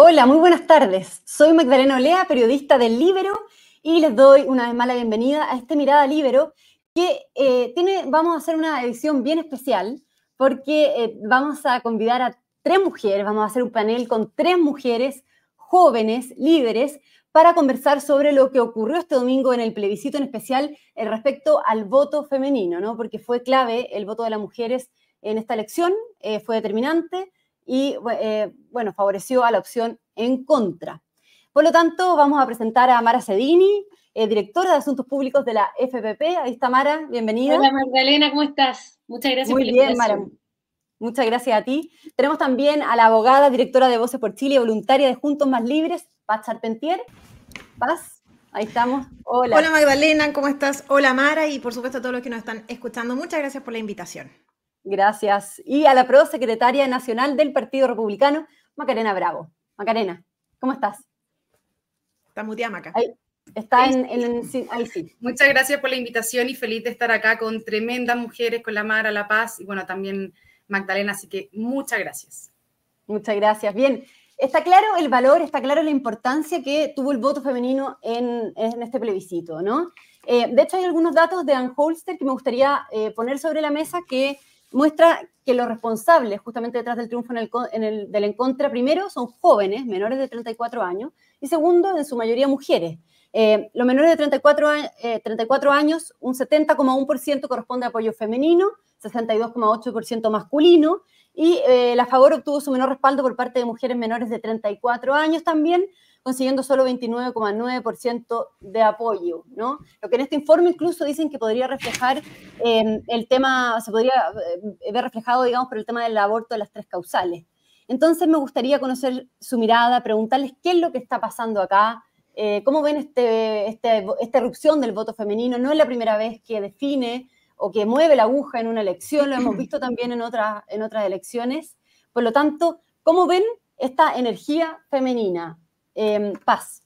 Hola, muy buenas tardes. Soy Magdalena Olea, periodista del Libero, y les doy una vez más la bienvenida a este Mirada Libero, que eh, tiene, vamos a hacer una edición bien especial, porque eh, vamos a convidar a tres mujeres, vamos a hacer un panel con tres mujeres jóvenes, líderes, para conversar sobre lo que ocurrió este domingo en el plebiscito, en especial eh, respecto al voto femenino, ¿no? Porque fue clave el voto de las mujeres en esta elección, fue determinante y eh, bueno, favoreció a la opción en contra. Por lo tanto, vamos a presentar a Mara Cedini, eh, directora de Asuntos Públicos de la FPP. Ahí está Mara, bienvenida. Hola Magdalena, ¿cómo estás? Muchas gracias Muy bien, Mara. Muchas gracias a ti. Tenemos también a la abogada, directora de Voces por Chile y voluntaria de Juntos Más Libres, Paz Charpentier. Paz, ahí estamos. Hola. Hola Magdalena, ¿cómo estás? Hola Mara y por supuesto a todos los que nos están escuchando. Muchas gracias por la invitación. Gracias. Y a la prosecretaria nacional del Partido Republicano, Macarena Bravo. Macarena, ¿cómo estás? Está muteada, Maca. Ahí, está en, ahí sí. Muchas gracias por la invitación y feliz de estar acá con tremendas mujeres, con la Mara La Paz y bueno, también Magdalena, así que muchas gracias. Muchas gracias. Bien, está claro el valor, está claro la importancia que tuvo el voto femenino en, este plebiscito, ¿no? Eh, de hecho, hay algunos datos de Ann Holster que me gustaría eh, poner sobre la mesa que muestra que los responsables justamente detrás del triunfo en el, del en contra, primero, son jóvenes, menores de 34 años, y segundo, en su mayoría mujeres. Eh, los menores de 34, 34 eh, años, un 70,1% corresponde a apoyo femenino, 62,8% masculino, y eh, la favor obtuvo su menor respaldo por parte de mujeres menores de 34 años también, consiguiendo solo 29,9% de apoyo, ¿no? Lo que en este informe incluso dicen que podría reflejar em, el tema, se podría eh, ver reflejado, digamos, por el tema del aborto de las tres causales. Entonces me gustaría conocer su mirada, preguntarles qué es lo que está pasando acá, eh, cómo ven este, este, esta erupción del voto femenino. No es la primera vez que define o que mueve la aguja en una elección, lo hemos visto también en, otras en otras elecciones. Por lo tanto, ¿cómo ven esta energía femenina? Em, paz.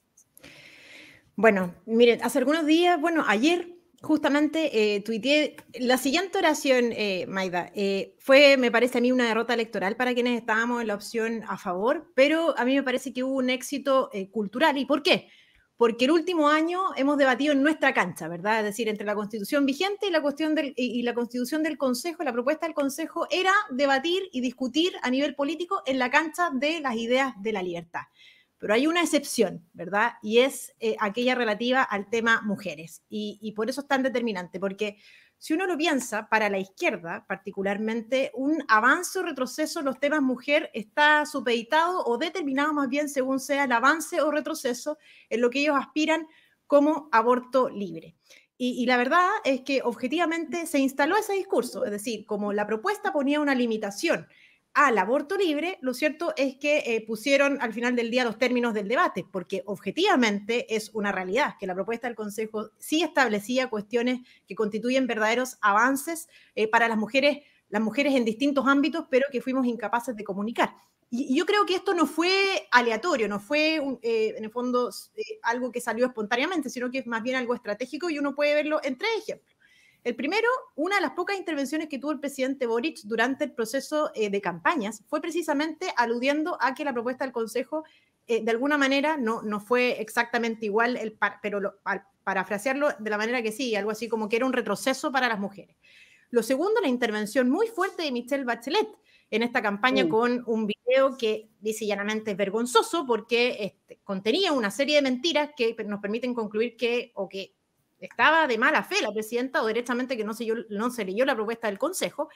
Bueno, miren, hace algunos días, bueno, ayer justamente eh, tuiteé la siguiente oración, eh, Maida. Eh, fue, me parece a mí, una derrota electoral para quienes estábamos en la opción a favor, pero a mí me parece que hubo un éxito eh, cultural. ¿Y por qué? Porque el último año hemos debatido en nuestra cancha, ¿verdad? Es decir, entre la constitución vigente y la, cuestión del, y la constitución del Consejo, la propuesta del Consejo era debatir y discutir a nivel político en la cancha de las ideas de la libertad. Pero hay una excepción, ¿verdad? Y es eh, aquella relativa al tema mujeres. Y, por eso es tan determinante, porque si uno lo piensa, para la izquierda particularmente, un avance o retroceso en los temas mujer está supeditado o determinado más bien según sea el avance o retroceso en lo que ellos aspiran como aborto libre. Y, y, la verdad es que objetivamente se instaló ese discurso, es decir, como la propuesta ponía una limitación al aborto libre, lo cierto es que eh, pusieron al final del día los términos del debate, porque objetivamente es una realidad que la propuesta del Consejo sí establecía cuestiones que constituyen verdaderos avances eh, para las mujeres, las mujeres en distintos ámbitos, pero que fuimos incapaces de comunicar. Y, yo creo que esto no fue aleatorio, no fue eh, en el fondo algo que salió espontáneamente, sino que es más bien algo estratégico y uno puede verlo en tres ejemplos. El primero, una de las pocas intervenciones que tuvo el presidente Boric durante el proceso eh, de campañas fue precisamente aludiendo a que la propuesta del Consejo eh, de alguna manera no, no fue exactamente igual, el pero lo, al parafrasearlo de la manera que sí, algo así como que era un retroceso para las mujeres. Lo segundo, la intervención muy fuerte de Michelle Bachelet en esta campaña con un video que dice llanamente es vergonzoso porque este, contenía una serie de mentiras que nos permiten concluir que, o que estaba de mala fe la presidenta o directamente que no se, no leyó la propuesta del Consejo.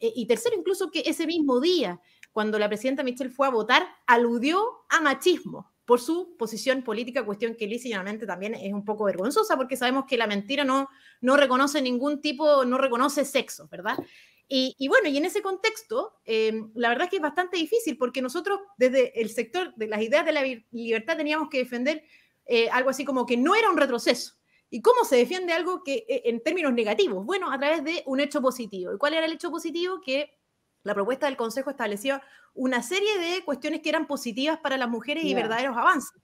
Eh, y tercero, incluso que ese mismo día, cuando la presidenta Michelle fue a votar, aludió a machismo por su posición política, cuestión que lícitamente también es un poco vergonzosa porque sabemos que la mentira no, no reconoce ningún tipo, no reconoce sexo, ¿verdad? Y, bueno, y en ese contexto, em, la verdad es que es bastante difícil porque nosotros desde el sector de las ideas de la libertad teníamos que defender eh, algo así como que no era un retroceso, ¿Y cómo se defiende algo que e, en términos negativos? Bueno, a través de un hecho positivo. ¿Y cuál era el hecho positivo? Que la propuesta del Consejo establecía una serie de cuestiones que eran positivas para las mujeres y verdaderos avances.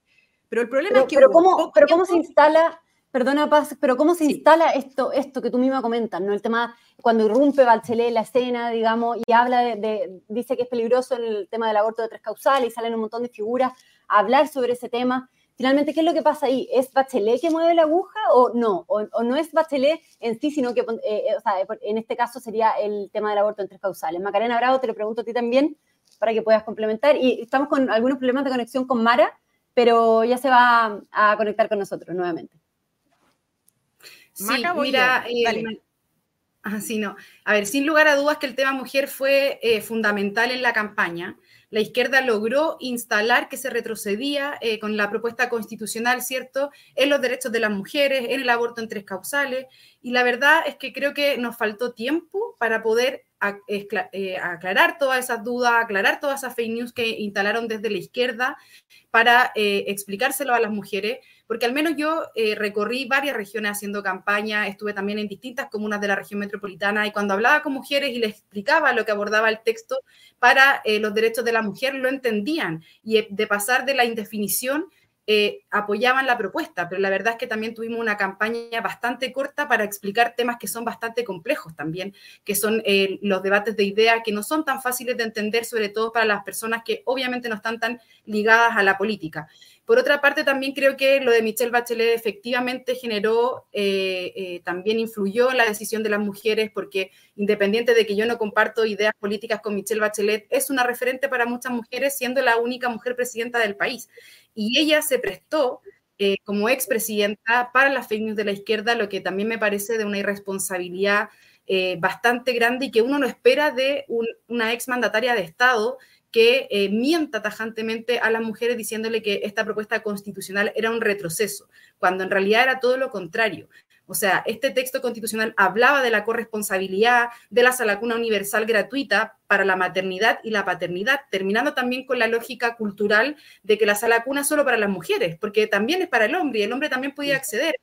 Pero el problema es que... Pero, ¿cómo, pero ¿cómo se instala Perdona, Paz, pero ¿cómo se instala esto, esto que tú misma comentas, ¿no? El tema, cuando irrumpe Bachelet la escena, digamos, y habla de, dice que es peligroso el tema del aborto de tres causales, y salen un montón de figuras a hablar sobre ese tema. Finalmente, ¿qué es lo que pasa ahí? ¿Es Bachelet que mueve la aguja o no? ¿O, no es Bachelet en sí, sino que, eh, eh, o sea, en este caso sería el tema del aborto en tres causales? Macarena Bravo, te lo pregunto a ti también, para que puedas complementar. Y estamos con algunos problemas de conexión con Mara, pero ya se va a conectar con nosotros nuevamente. Sí, mira, eh, así no. A ver, sin lugar a dudas que el tema mujer fue eh, fundamental en la campaña. La izquierda logró instalar que se retrocedía eh, con la propuesta constitucional, ¿cierto?, en los derechos de las mujeres, en el aborto en tres causales. Y la verdad es que creo que nos faltó tiempo para poder aclarar todas esas dudas, aclarar todas esas fake news que instalaron desde la izquierda para explicárselo a las mujeres porque al menos yo eh, recorrí varias regiones haciendo campaña, estuve también en distintas comunas de la región metropolitana y cuando hablaba con mujeres y les explicaba lo que abordaba el texto para eh, los derechos de la mujer, lo entendían y eh, de pasar de la indefinición apoyaban la propuesta, pero la verdad es que también tuvimos una campaña bastante corta para explicar temas que son bastante complejos también, que son los debates de ideas que no son tan fáciles de entender, sobre todo para las personas que obviamente no están tan ligadas a la política. Por otra parte, también creo que lo de Michelle Bachelet efectivamente generó, eh, eh, también influyó en la decisión de las mujeres, porque independiente de que yo no comparto ideas políticas con Michelle Bachelet, es una referente para muchas mujeres, siendo la única mujer presidenta del país. Y ella se prestó eh, como expresidenta para las fake news de la izquierda, lo que también me parece de una irresponsabilidad bastante grande y que uno no espera de una exmandataria de Estado que eh, mienta tajantemente a las mujeres diciéndole que esta propuesta constitucional era un retroceso, cuando en realidad era todo lo contrario. O sea, este texto constitucional hablaba de la corresponsabilidad de la salacuna universal gratuita para la maternidad y la paternidad, terminando también con la lógica cultural de que la salacuna es solo para las mujeres, porque también es para el hombre y el hombre también podía acceder.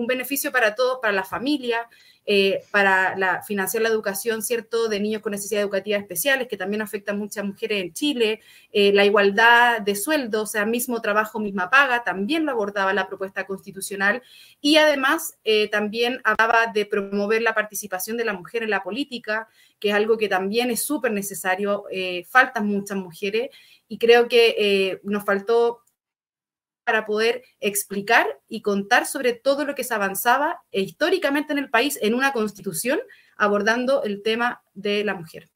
Un beneficio para todos, para la familia, eh, para la, financiar la educación, ¿cierto?, de niños con necesidades educativas especiales, que también afecta a muchas mujeres en Chile, eh, la igualdad de sueldo, o sea, mismo trabajo, misma paga, también lo abordaba la propuesta constitucional, y además eh, también hablaba de promover la participación de la mujer en la política, que es algo que también es súper necesario, faltan muchas mujeres, y creo que nos faltó para poder explicar y contar sobre todo lo que se avanzaba históricamente en el país en una constitución abordando el tema de la mujer.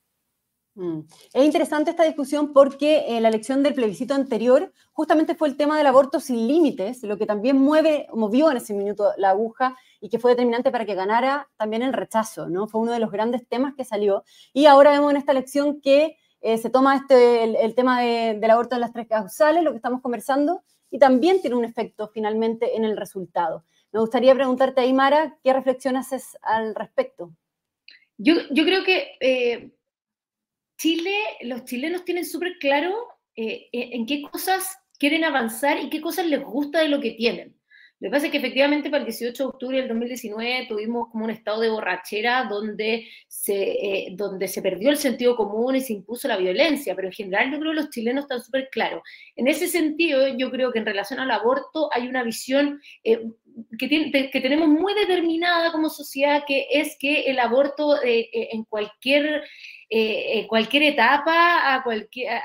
Mm. Es interesante esta discusión porque en la elección del plebiscito anterior justamente fue el tema del aborto sin límites, lo que también mueve, movió en ese minuto la aguja y que fue determinante para que ganara también el rechazo, ¿no? Fue uno de los grandes temas que salió. Y ahora vemos en esta elección que eh, se toma este, el, tema del aborto en las tres causales, lo que estamos conversando, y también tiene un efecto finalmente en el resultado. Me gustaría preguntarte, Aymara, ¿qué reflexión haces al respecto? Yo, yo creo que eh, Chile, los chilenos tienen súper claro eh, en qué cosas quieren avanzar y qué cosas les gusta de lo que tienen. Lo que pasa es que efectivamente para el 18 de octubre del 2019 tuvimos como un estado de borrachera donde se, eh, donde se perdió el sentido común y se impuso la violencia, pero en general yo creo que los chilenos están súper claros. En ese sentido, yo creo que en relación al aborto hay una visión eh, que, tenemos muy determinada como sociedad, que es que el aborto eh, en cualquier eh, cualquier etapa, a cualquier,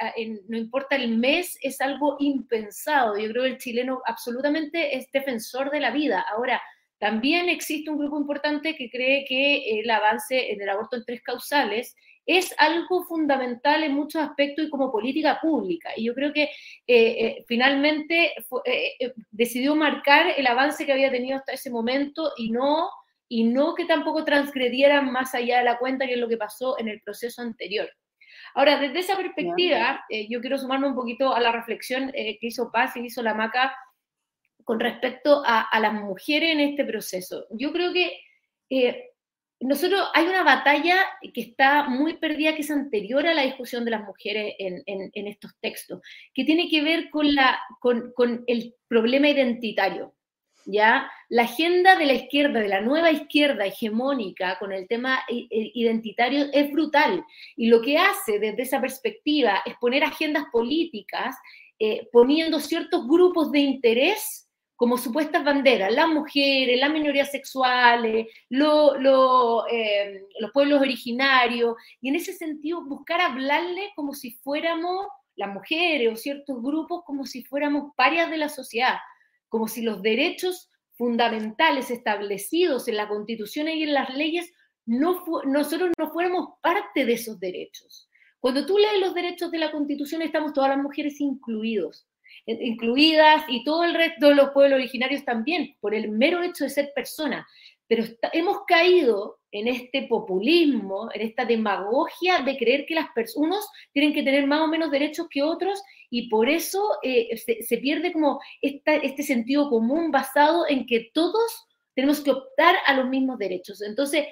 no importa el mes, es algo impensado. Yo creo que el chileno absolutamente es defensor de la vida. Ahora, también existe un grupo importante que cree que el avance en el aborto en tres causales es algo fundamental en muchos aspectos y como política pública. Y yo creo que eh, eh, finalmente decidió marcar el avance que había tenido hasta ese momento y no y no que tampoco transgredieran más allá de la cuenta, que es lo que pasó en el proceso anterior. Ahora, desde esa perspectiva, eh, yo quiero sumarme un poquito a la reflexión eh, que hizo Paz y hizo la Maca con respecto a, las mujeres en este proceso. Yo creo que eh, nosotros hay una batalla que está muy perdida, que es anterior a la discusión de las mujeres en, estos textos, que tiene que ver con, el problema identitario. ¿ya? La agenda de la izquierda, de la nueva izquierda hegemónica con el tema identitario es brutal. Y lo que hace desde esa perspectiva es poner agendas políticas, eh, poniendo ciertos grupos de interés como supuestas banderas, las mujeres, las minorías sexuales, eh, los pueblos originarios, y en ese sentido buscar hablarle como si fuéramos las mujeres o ciertos grupos, como si fuéramos parias de la sociedad, como si los derechos fundamentales establecidos en la Constitución y en las leyes, no nosotros no fuéramos parte de esos derechos. Cuando tú lees los derechos de la Constitución, estamos todas las mujeres incluidos incluidas y todo el resto de los pueblos originarios también, por el mero hecho de ser personas. Pero hemos caído en este populismo, en esta demagogia de creer que las personas tienen que tener más o menos derechos que otros y por eso eh, se, pierde como este sentido común basado en que todos tenemos que optar a los mismos derechos. Entonces,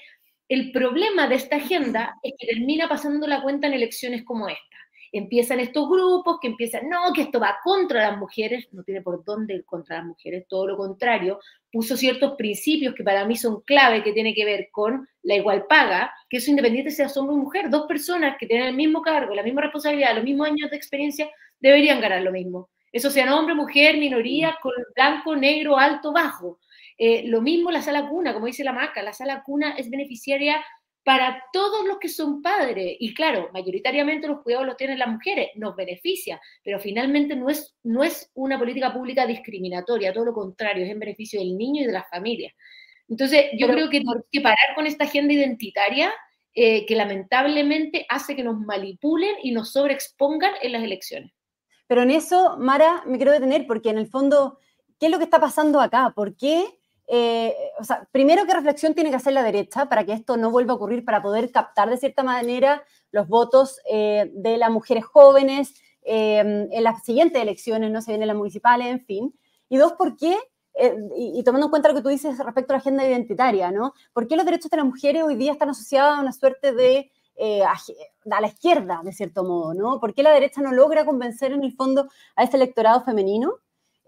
el problema de esta agenda es que termina pasando la cuenta en elecciones como esta empiezan estos grupos que empiezan, no, que esto va contra las mujeres, no tiene por dónde contra las mujeres, todo lo contrario, puso ciertos principios que para mí son clave, que tiene que ver con la igual paga, que eso independiente sea hombre o mujer, dos personas que tienen el mismo cargo, la misma responsabilidad, los mismos años de experiencia, deberían ganar lo mismo. Eso sea hombre, mujer, minoría, con blanco, negro, alto, bajo. Eh, lo mismo la sala cuna, como dice la maca, la sala cuna es beneficiaria para todos los que son padres. Y claro, mayoritariamente los cuidados los tienen las mujeres, nos beneficia, pero finalmente no es, no es una política pública discriminatoria, todo lo contrario, es en beneficio del niño y de las familias. Entonces, yo creo que tenemos que parar con esta agenda identitaria eh, que lamentablemente hace que nos manipulen y nos sobreexpongan en las elecciones. Pero en eso, Mara, me quiero detener porque en el fondo, ¿qué es lo que está pasando acá? ¿Por qué eh, o sea, primero, ¿qué reflexión tiene que hacer la derecha para que esto no vuelva a ocurrir, para poder captar de cierta manera los votos eh, de las mujeres jóvenes eh, en las siguientes elecciones, no se vienen las municipales, en fin? Y dos, ¿por qué? Y, tomando en cuenta lo que tú dices respecto a la agenda identitaria, ¿no? ¿Por qué los derechos de las mujeres hoy día están asociados a una suerte de a la izquierda, de cierto modo, ¿no? ¿Por qué la derecha no logra convencer en el fondo a este electorado femenino?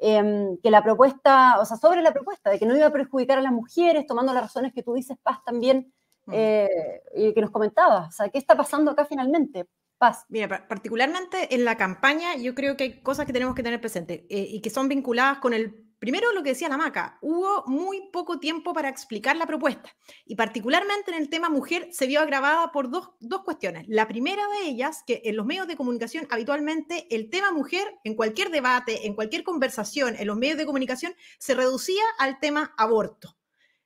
Em, que la propuesta, o sea, sobre la propuesta, de que no iba a perjudicar a las mujeres, tomando las razones que tú dices, Paz, también, mm. eh, y que nos comentabas. O sea, ¿qué está pasando acá finalmente? Paz. Mira, particularmente en la campaña, yo creo que hay cosas que tenemos que tener presentes eh, y que son vinculadas con el Primero, lo que decía la Maca, hubo muy poco tiempo para explicar la propuesta y particularmente en el tema mujer se vio agravada por dos, dos, cuestiones. La primera de ellas, que en los medios de comunicación habitualmente el tema mujer en cualquier debate, en cualquier conversación, en los medios de comunicación, se reducía al tema aborto.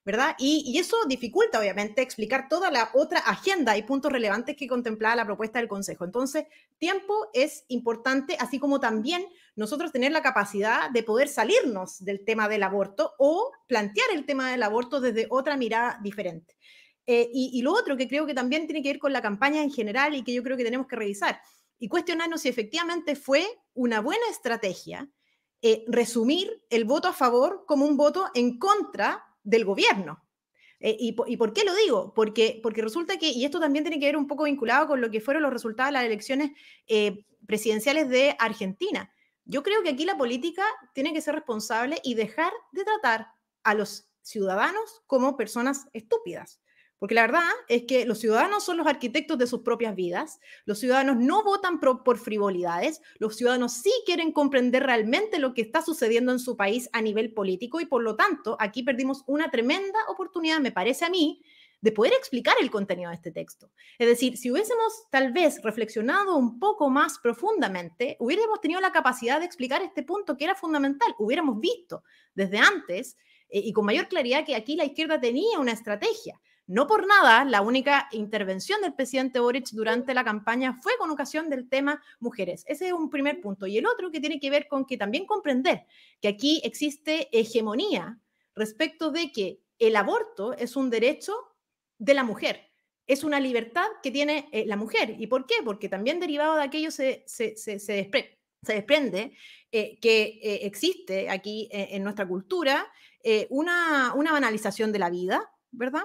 ¿verdad? Y, eso dificulta, obviamente, explicar toda la otra agenda y puntos relevantes que contemplaba la propuesta del Consejo. Entonces, tiempo es importante, así como también nosotros tener la capacidad de poder salirnos del tema del aborto o plantear el tema del aborto desde otra mirada diferente. Eh, y, lo otro que creo que también tiene que ver con la campaña en general y que yo creo que tenemos que revisar y cuestionarnos si efectivamente fue una buena estrategia eh, resumir el voto a favor como un voto en contra del gobierno. Eh, y, por qué lo digo? Porque, porque resulta que, y esto también tiene que ver un poco vinculado con lo que fueron los resultados de las elecciones eh, presidenciales de Argentina. Yo creo que aquí la política tiene que ser responsable y dejar de tratar a los ciudadanos como personas estúpidas. Porque la verdad es que los ciudadanos son los arquitectos de sus propias vidas, los ciudadanos no votan por, frivolidades, los ciudadanos sí quieren comprender realmente lo que está sucediendo en su país a nivel político y por lo tanto aquí perdimos una tremenda oportunidad, me parece a mí, de poder explicar el contenido de este texto. Es decir, si hubiésemos tal vez reflexionado un poco más profundamente, hubiéramos tenido la capacidad de explicar este punto que era fundamental, hubiéramos visto desde antes eh, y con mayor claridad que aquí la izquierda tenía una estrategia no por nada, la única intervención del presidente Boric durante la campaña fue con ocasión del tema mujeres. Ese es un primer punto. Y el otro que tiene que ver con que también comprender que aquí existe hegemonía respecto de que el aborto es un derecho de la mujer, es una libertad que tiene eh, la mujer. ¿Y por qué? Porque también derivado de aquello se, se, desprende eh, que eh, existe aquí en nuestra cultura una, una banalización de la vida, ¿verdad?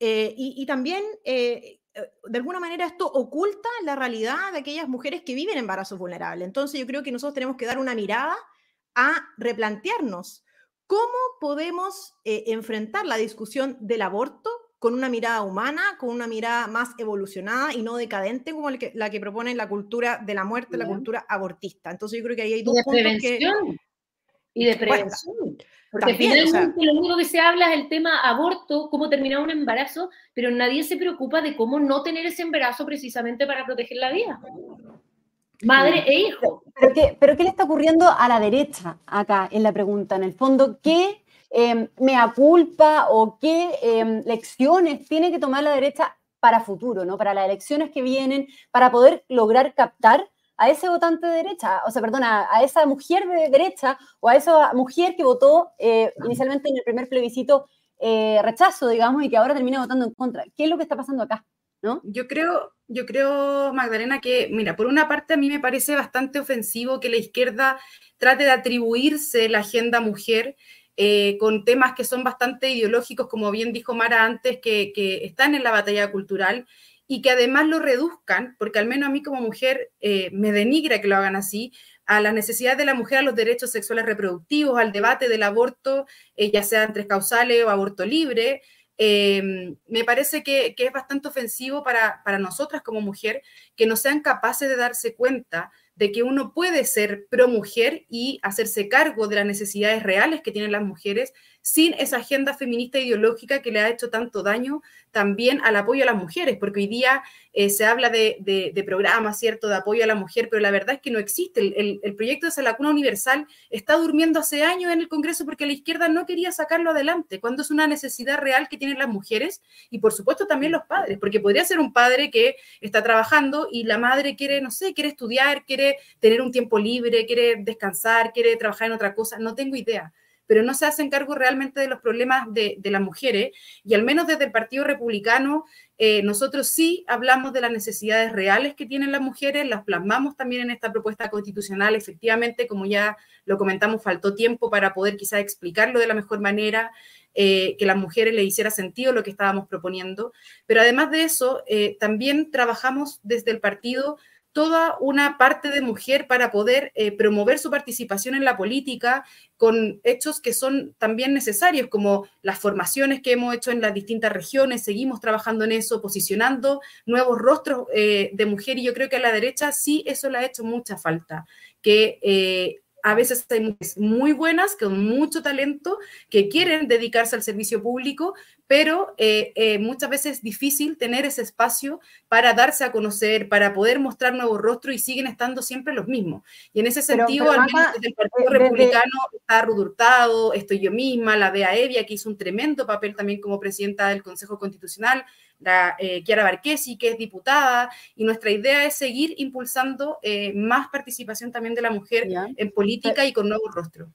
Eh, y, también, de alguna manera, esto oculta la realidad de aquellas mujeres que viven embarazos vulnerables. Entonces, yo creo que nosotros tenemos que dar una mirada a replantearnos cómo podemos enfrentar la discusión del aborto con una mirada humana, con una mirada más evolucionada y no decadente como la que propone la cultura de la muerte, la cultura abortista. Entonces yo creo que ahí hay dos puntos que... Y de prevención. Porque finalmente lo único que se habla es el tema aborto, cómo terminar un embarazo, pero nadie se preocupa de cómo no tener ese embarazo precisamente para proteger la vida. Madre e hijo. ¿Pero qué, pero qué le está ocurriendo a la derecha acá en la pregunta? En el fondo, ¿qué eh, mea culpa o qué em, lecciones tiene que tomar la derecha para futuro, ¿no? para las elecciones que vienen, para poder lograr captar a ese votante de derecha, o sea, perdona, a esa mujer de derecha o a esa mujer que votó eh, inicialmente en el primer plebiscito eh, rechazo, digamos, y que ahora termina votando en contra. ¿Qué es lo que está pasando acá? ¿No? Yo creo, yo creo, Magdalena, que, mira, por una parte a mí me parece bastante ofensivo que la izquierda trate de atribuirse la agenda mujer eh, con temas que son bastante ideológicos, como bien dijo Mara antes, que, están en la batalla cultural y que además lo reduzcan, porque al menos a mí como mujer eh, me denigra que lo hagan así, a la necesidad de la mujer a los derechos sexuales reproductivos, al debate del aborto, eh, ya sea entre causales o aborto libre. Em, me parece que, que, es bastante ofensivo para, para nosotras como mujer que no sean capaces de darse cuenta de que uno puede ser pro mujer y hacerse cargo de las necesidades reales que tienen las mujeres sin esa agenda feminista ideológica que le ha hecho tanto daño también al apoyo a las mujeres, porque hoy día eh, se habla de, de, programas, ¿cierto?, de apoyo a la mujer, pero la verdad es que no existe. El, el, proyecto de esa lacuna universal está durmiendo hace años en el Congreso porque la izquierda no quería sacarlo adelante, cuando es una necesidad real que tienen las mujeres y por supuesto también los padres, porque podría ser un padre que está trabajando y la madre quiere, no sé, quiere estudiar, quiere tener un tiempo libre, quiere descansar, quiere trabajar en otra cosa, no tengo idea pero no se hacen cargo realmente de los problemas de, las mujeres. Y al menos desde el Partido Republicano, eh, nosotros sí hablamos de las necesidades reales que tienen las mujeres, las plasmamos también en esta propuesta constitucional. Efectivamente, como ya lo comentamos, faltó tiempo para poder quizás explicarlo de la mejor manera. Eh, que las mujeres le hiciera sentido lo que estábamos proponiendo. Pero además de eso, eh, también trabajamos desde el partido toda una parte de mujer para poder eh, promover su participación en la política con hechos que son también necesarios, como las formaciones que hemos hecho en las distintas regiones, seguimos trabajando en eso, posicionando nuevos rostros eh, de mujer y yo creo que a la derecha sí eso le ha hecho mucha falta, que eh, a veces hay mujeres muy buenas, con mucho talento, que quieren dedicarse al servicio público, pero eh, eh, muchas veces es difícil tener ese espacio para darse a conocer, para poder mostrar nuevos rostros y siguen estando siempre los mismos. Y en ese sentido, al menos desde el Partido eh, Republicano está Rudurtado, estoy yo misma, la Bea Evia, que hizo un tremendo papel también como presidenta del Consejo Constitucional, la Chiara Barquesi, que es diputada, y nuestra idea es seguir impulsando más participación también de la mujer en política y con nuevos rostros.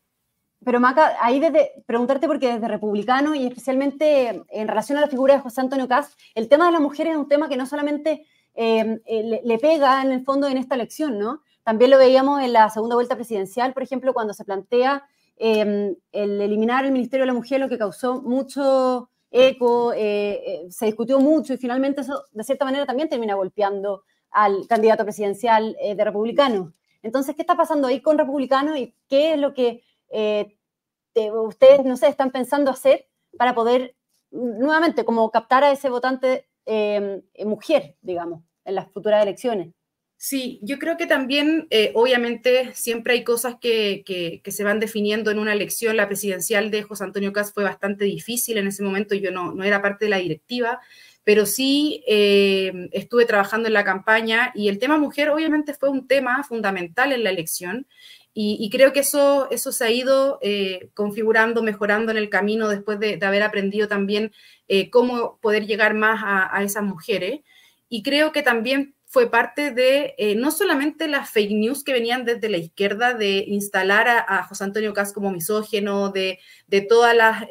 Pero Maca, ahí desde preguntarte porque desde republicano y especialmente en relación a la figura de José Antonio Caz, el tema de la mujer es un tema que no solamente eh, eh, le, pega en el fondo en esta elección, ¿no? También lo veíamos en la segunda vuelta presidencial, por ejemplo, cuando se plantea el eliminar el Ministerio de la Mujer, lo que causó mucho eco, eh, se discutió mucho y finalmente eso de cierta manera también termina golpeando al candidato presidencial de republicano. Entonces, ¿qué está pasando ahí con republicano y qué es lo que eh, ustedes, no sé, están pensando hacer para poder nuevamente como captar a ese votante mujer, digamos, en las futuras elecciones? Sí, yo creo que también, eh, obviamente, siempre hay cosas que, que, se van definiendo en una elección. La presidencial de José Antonio Cas fue bastante difícil en ese momento, yo no, no era parte de la directiva, pero sí eh, estuve trabajando en la campaña y el tema mujer obviamente fue un tema fundamental en la elección. Y, creo que eso, eso se ha ido eh, configurando, mejorando en el camino después de, haber aprendido también cómo poder llegar más a, esas mujeres. Y creo que también fue parte de eh, no solamente las fake news que venían desde la izquierda de instalar a, José Antonio Cas como misógeno, de, todas las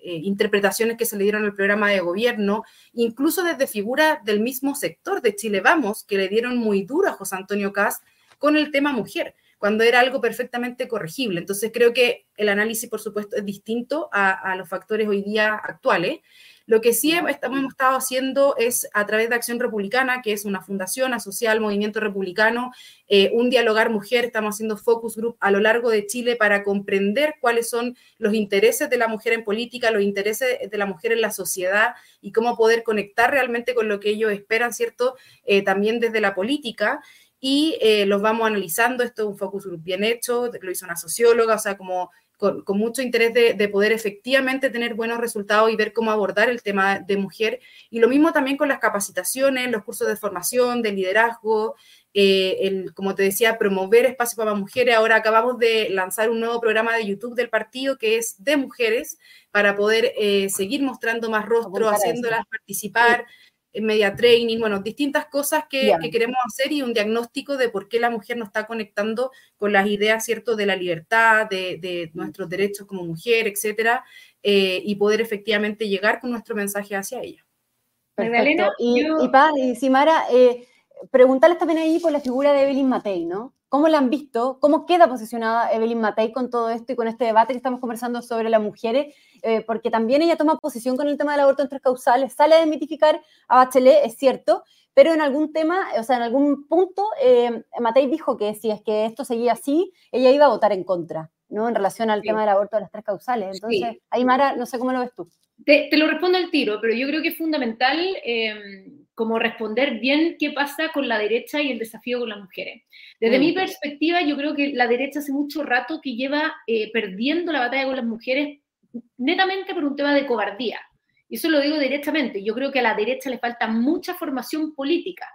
interpretaciones que se le dieron al programa de gobierno, incluso desde figuras del mismo sector de Chile Vamos, que le dieron muy duro a José Antonio Cas con el tema mujer cuando era algo perfectamente corregible. Entonces creo que el análisis, por supuesto, es distinto a, los factores hoy día actuales. Lo que sí hemos estado haciendo es a través de Acción Republicana, que es una fundación asociada al movimiento republicano, eh, un dialogar mujer, estamos haciendo focus group a lo largo de Chile para comprender cuáles son los intereses de la mujer en política, los intereses de la mujer en la sociedad y cómo poder conectar realmente con lo que ellos esperan, ¿cierto? Eh, también desde la política. Y eh, los vamos analizando. Esto es un focus group bien hecho, lo hizo una socióloga, o sea, como con, mucho interés de, poder efectivamente tener buenos resultados y ver cómo abordar el tema de mujer. Y lo mismo también con las capacitaciones, los cursos de formación, de liderazgo, eh, el, como te decía, promover espacios para mujeres. Ahora acabamos de lanzar un nuevo programa de YouTube del partido que es de mujeres para poder eh, seguir mostrando más rostro, haciéndolas participar media training, bueno, distintas cosas que, queremos hacer y un diagnóstico de por qué la mujer no está conectando con las ideas, ¿cierto?, de la libertad, de, nuestros derechos como mujer, etcétera, eh, y poder efectivamente llegar con nuestro mensaje hacia ella. Perfecto. Y, y, Simara, eh, preguntarles también ahí por la figura de Evelyn Matei, ¿no? ¿Cómo la han visto? ¿Cómo queda posicionada Evelyn Matei con todo esto y con este debate que estamos conversando sobre las mujeres? Eh, porque también ella toma posición con el tema del aborto en tres causales, sale a desmitificar a Bachelet, es cierto, pero en algún tema, o sea, en algún punto, eh, Matei dijo que si es que esto seguía así, ella iba a votar en contra, ¿no? En relación al tema del aborto de las tres causales. Entonces, ahí Mara, no sé cómo lo ves tú. Te, lo respondo al tiro, pero yo creo que es fundamental eh, como responder bien qué pasa con la derecha y el desafío con las mujeres. Desde mi mm. perspectiva, yo creo que la derecha hace mucho rato que lleva eh, perdiendo la batalla con las mujeres netamente por un tema de cobardía. Y eso lo digo directamente. Yo creo que a la derecha le falta mucha formación política.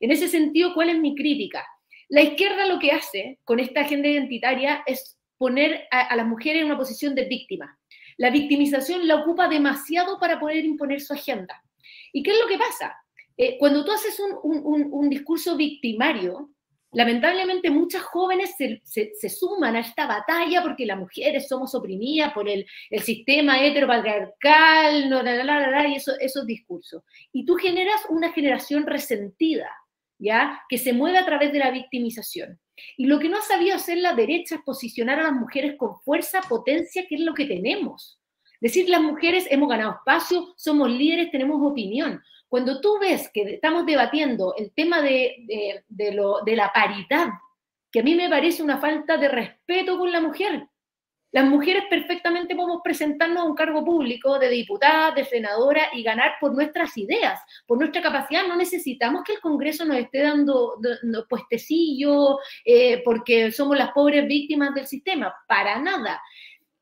En ese sentido, ¿cuál es mi crítica? La izquierda lo que hace con esta agenda identitaria es poner a, a las mujeres en una posición de víctima. La victimización la ocupa demasiado para poder imponer su agenda. ¿Y qué es lo que pasa? Eh, cuando tú haces un, discurso victimario, lamentablemente muchas jóvenes se, suman a esta batalla porque las mujeres somos oprimidas por el, sistema heteropatriarcal, no, y esos discursos. Y tú generas una generación resentida, ¿ya? Que se mueve a través de la victimización. Y lo que no ha sabido hacer la derecha es posicionar a las mujeres con fuerza, potencia, que es lo que tenemos. Decir, las mujeres hemos ganado espacio, somos líderes, tenemos opinión. Cuando tú ves que estamos debatiendo el tema de, lo, de la paridad, que a mí me parece una falta de respeto con la mujer, las mujeres perfectamente podemos presentarnos a un cargo público de diputada, de senadora y ganar por nuestras ideas, por nuestra capacidad. No necesitamos que el Congreso nos esté dando, puestecillo eh, porque somos las pobres víctimas del sistema, para nada.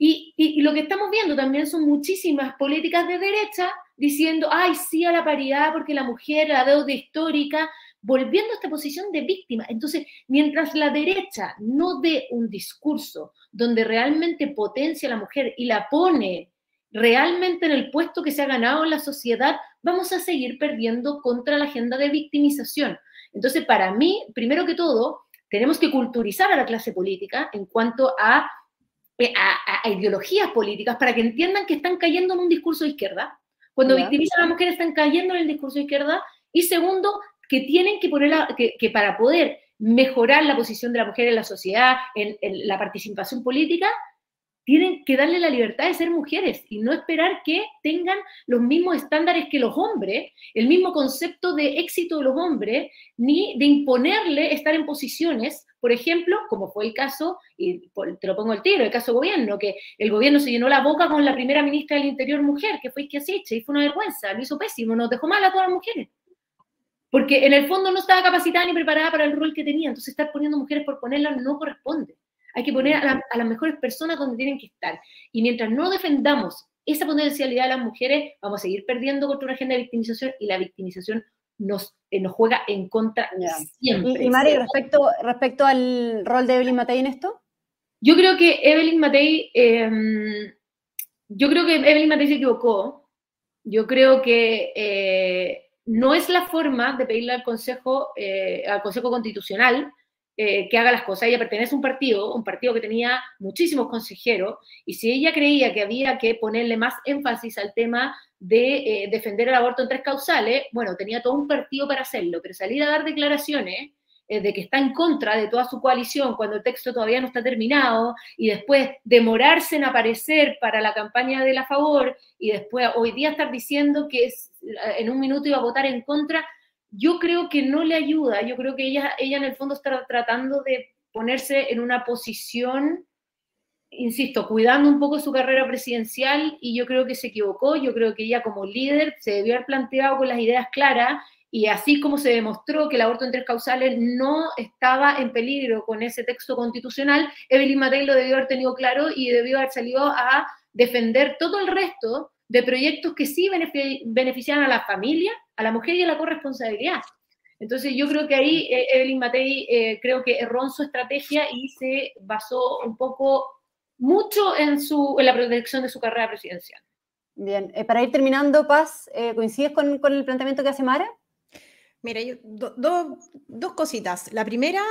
Y, lo que estamos viendo también son muchísimas políticas de derecha diciendo, ay, sí a la paridad porque la mujer, la deuda histórica, volviendo a esta posición de víctima. Entonces, mientras la derecha no dé un discurso donde realmente potencia a la mujer y la pone realmente en el puesto que se ha ganado en la sociedad, vamos a seguir perdiendo contra la agenda de victimización. Entonces, para mí, primero que todo, tenemos que culturizar a la clase política en cuanto a eh, a, ideologías políticas para que entiendan que están cayendo en un discurso de izquierda. Cuando victimizan a las mujeres están cayendo en el discurso de izquierda. Y segundo, que tienen que poner, que, para poder mejorar la posición de la mujer en la sociedad, en la participación política, tienen que darle la libertad de ser mujeres y no esperar que tengan los mismos estándares que los hombres, el mismo concepto de éxito de los hombres, ni de imponerle estar en posiciones, por ejemplo, como fue el caso, y te lo pongo el tiro, el caso gobierno, que el gobierno se llenó la boca con la primera ministra del Interior mujer, que fue Isquiasiche, y fue una vergüenza, lo hizo pésimo, nos dejó mal a todas las mujeres. Porque en el fondo no estaba capacitada ni preparada para el rol que tenía, entonces estar poniendo mujeres por ponerlas no corresponde. Hay que poner a, las mejores personas donde tienen que estar. Y mientras no defendamos esa potencialidad de las mujeres, vamos a seguir perdiendo contra una agenda de victimización y la victimización nos, eh, nos juega en contra siempre. Y, Mari, respecto, respecto al rol de Evelyn Matei en esto. Yo creo que Evelyn Matei, em, yo creo que Evelyn Matei se equivocó. Yo creo que eh, no es la forma de pedirle al Consejo, eh, al Consejo Constitucional eh, que haga las cosas. Ella pertenece a un partido, un partido que tenía muchísimos consejeros, y si ella creía que había que ponerle más énfasis al tema de eh, defender el aborto en tres causales, bueno, tenía todo un partido para hacerlo, pero salir a dar declaraciones eh, de que está en contra de toda su coalición cuando el texto todavía no está terminado, y después demorarse en aparecer para la campaña de la favor, y después hoy día estar diciendo que en un minuto iba a votar en contra, yo creo que no le ayuda, yo creo que ella, ella en el fondo está tratando de ponerse en una posición, insisto, cuidando un poco su carrera presidencial y yo creo que se equivocó, yo creo que ella como líder se debió haber planteado con las ideas claras y así como se demostró que el aborto en tres causales no estaba en peligro con ese texto constitucional, Evelyn Matei lo debió haber tenido claro y debió haber salido a defender todo el resto de proyectos que sí benefician a la familia, a la mujer y a la corresponsabilidad. Entonces yo creo que ahí eh, Evelyn Matei eh, creo que erró en su estrategia y se basó un poco mucho en, su, en la protección de su carrera presidencial. Bien, eh, para ir terminando, Paz, ¿coincides con, con, el planteamiento que hace Mara? Mira, dos cositas. La primera,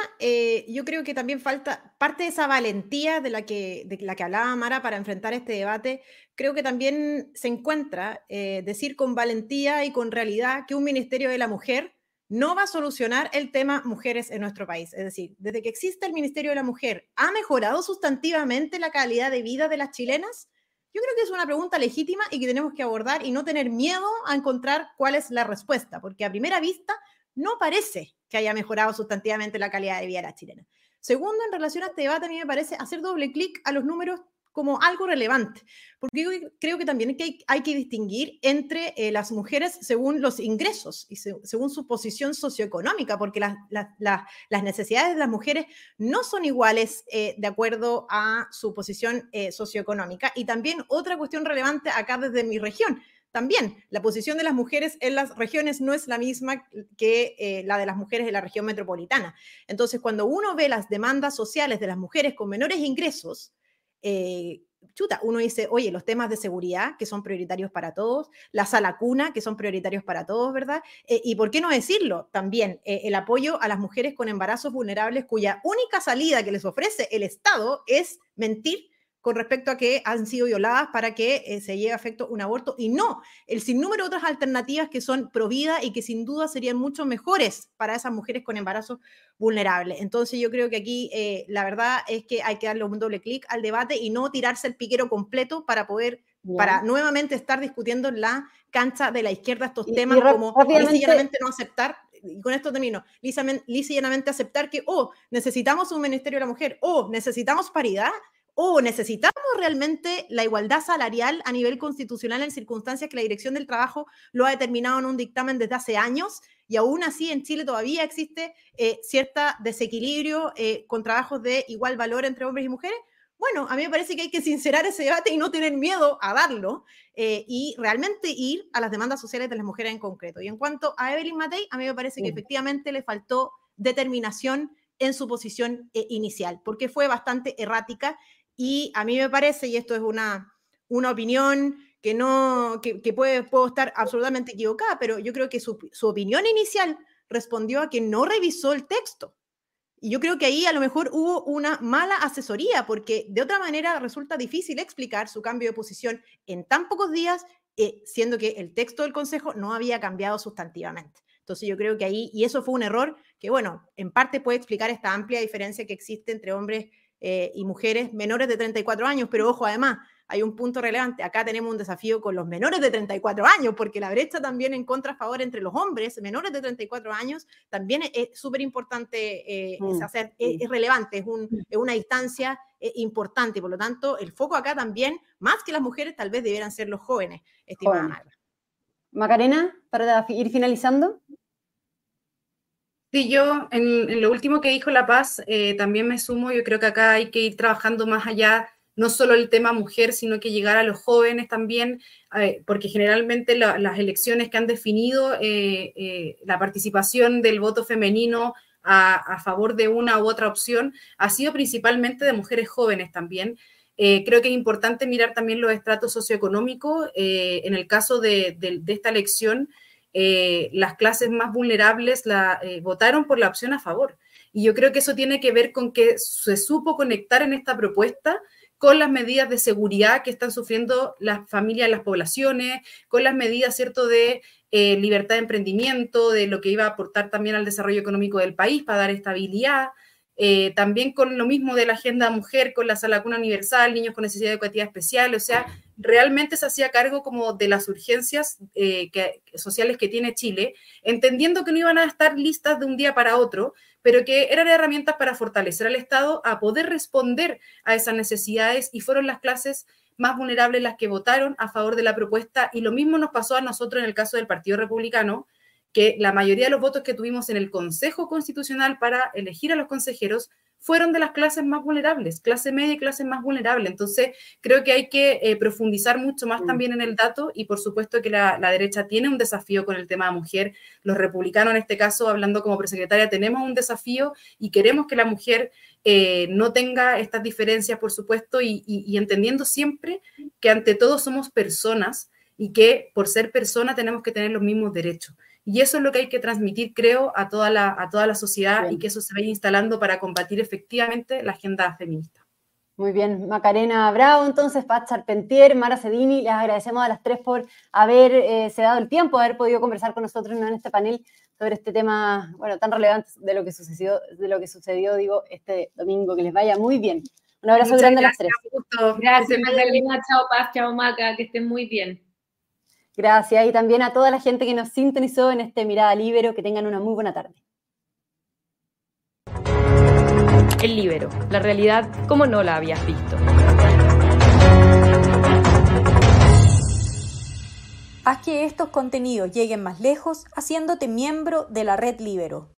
yo creo que también falta parte de esa valentía de la que, de la que hablaba Mara para enfrentar este debate. Creo que también se encuentra decir con valentía y con realidad que un Ministerio de la Mujer no va a solucionar el tema mujeres en nuestro país. Es decir, desde que existe el Ministerio de la Mujer, ¿ha mejorado sustantivamente la calidad de vida de las chilenas? Yo creo que es una pregunta legítima y que tenemos que abordar y no tener miedo a encontrar cuál es la respuesta, porque a primera vista no parece que haya mejorado sustantivamente la calidad de vida de las chilenas. Segundo, en relación a este debate, a mí me parece hacer doble clic a los números como algo relevante, porque creo que también hay, que distinguir entre eh, las mujeres según los ingresos y según su posición socioeconómica, porque las necesidades de las mujeres no son iguales eh, de acuerdo a su posición eh, socioeconómica. Y también otra cuestión relevante acá desde mi región. También la posición de las mujeres en las regiones no es la misma que la de las mujeres de la región metropolitana. Entonces, cuando uno ve las demandas sociales de las mujeres con menores ingresos, eh, chuta, uno dice, oye, los temas de seguridad, que son prioritarios para todos, la sala cuna, que son prioritarios para todos, ¿verdad? Eh, y por qué no decirlo, también eh, el apoyo a las mujeres con embarazos vulnerables cuya única salida que les ofrece el Estado es mentir con respecto a que han sido violadas para que eh, se lleve a efecto un aborto y no el sinnúmero de otras alternativas que son provida y que sin duda serían mucho mejores para esas mujeres con embarazo vulnerable. Entonces yo creo que aquí eh, la verdad es que hay que darle un doble clic al debate y no tirarse el piquero completo para poder, para nuevamente estar discutiendo en la cancha de la izquierda estos temas como sencillamente no aceptar y con esto termino, lisa, lisa y llanamente aceptar que, oh, necesitamos un Ministerio de la Mujer, oh, necesitamos paridad, o necesitamos realmente la igualdad salarial a nivel constitucional en circunstancias que la Dirección del Trabajo lo ha determinado en un dictamen desde hace años y aún así en Chile todavía existe eh, cierto desequilibrio eh, con trabajos de igual valor entre hombres y mujeres. Bueno, a mí me parece que hay que sincerar ese debate y no tener miedo a darlo eh, y realmente ir a las demandas sociales de las mujeres en concreto. Y en cuanto a Evelyn Matei, a mí me parece que efectivamente le faltó determinación en su posición inicial, porque fue bastante errática y a mí me parece, y esto es una, una opinión que, no, que, puede, puedo estar absolutamente equivocada, pero yo creo que su, su opinión inicial respondió a que no revisó el texto. Y yo creo que ahí a lo mejor hubo una mala asesoría, porque de otra manera resulta difícil explicar su cambio de posición en tan pocos días, eh, siendo que el texto del Consejo no había cambiado sustantivamente. Entonces yo creo que ahí, y eso fue un error que, bueno, en parte puede explicar esta amplia diferencia que existe entre hombres eh, y mujeres menores de 34 años, pero ojo, además, hay un punto relevante. Acá tenemos un desafío con los menores de 34 años, porque la brecha también en contra a favor entre los hombres menores de 34 años también es súper importante, eh, mm, es, relevante, es, una distancia eh, importante. Por lo tanto, el foco acá también, más que las mujeres, tal vez debieran ser los jóvenes, estimada Macarena, para ir finalizando. Sí, yo en, lo último que dijo La Paz eh, también me sumo, yo creo que acá hay que ir trabajando más allá, no solo el tema mujer, sino que llegar a los jóvenes también, eh, porque generalmente las elecciones que han definido eh, la participación del voto femenino a, favor de una u otra opción ha sido principalmente de mujeres jóvenes también. creo que es importante mirar también los estratos socioeconómicos. en el caso de esta elección, eh, las clases más vulnerables eh, votaron por la opción a favor. Y yo creo que eso tiene que ver con que se supo conectar en esta propuesta con las medidas de seguridad que están sufriendo las familias, las poblaciones, con las medidas, ¿cierto?, de eh, libertad de emprendimiento, de lo que iba a aportar también al desarrollo económico del país para dar estabilidad. También con lo mismo de la agenda mujer, con la sala cuna universal, niños con necesidad educativa especial, o sea, realmente se hacía cargo como de las urgencias eh, sociales que tiene Chile, entendiendo que no iban a estar listas de un día para otro, pero que eran herramientas para fortalecer al Estado a poder responder a esas necesidades y fueron las clases más vulnerables las que votaron a favor de la propuesta y lo mismo nos pasó a nosotros en el caso del Partido Republicano, que la mayoría de los votos que tuvimos en el Consejo Constitucional para elegir a los consejeros fueron de las clases más vulnerables, clase media y clase más vulnerable. Entonces, creo que hay que eh, profundizar mucho más mm. también en el dato y por supuesto que la, derecha tiene un desafío con el tema de mujer. Los republicanos, en este caso, hablando como presecretaria, tenemos un desafío y queremos que la mujer eh, no tenga estas diferencias, por supuesto, y entendiendo siempre que ante todo somos personas y que por ser persona tenemos que tener los mismos derechos. Y eso es lo que hay que transmitir, creo, a toda la, a toda la sociedad y que eso se vaya instalando para combatir efectivamente la agenda feminista. Muy bien, Macarena Bravo, entonces, Pat Charpentier, Mara Cedini, les agradecemos a las tres por haber eh, se dado el tiempo, haber podido conversar con nosotros en este panel sobre este tema, bueno, tan relevante de lo que sucedió, de lo que sucedió, digo, este domingo. Que les vaya muy bien. Un abrazo grande a las tres. Gracias, Magdalena. Chao, Paz. Chao, Maca. Que estén muy bien. Gracias y también a toda la gente que nos sintonizó en este Mirada Libero, que tengan una muy buena tarde. El Libero, la realidad como no la habías visto. Haz que estos contenidos lleguen más lejos haciéndote miembro de la red Libero.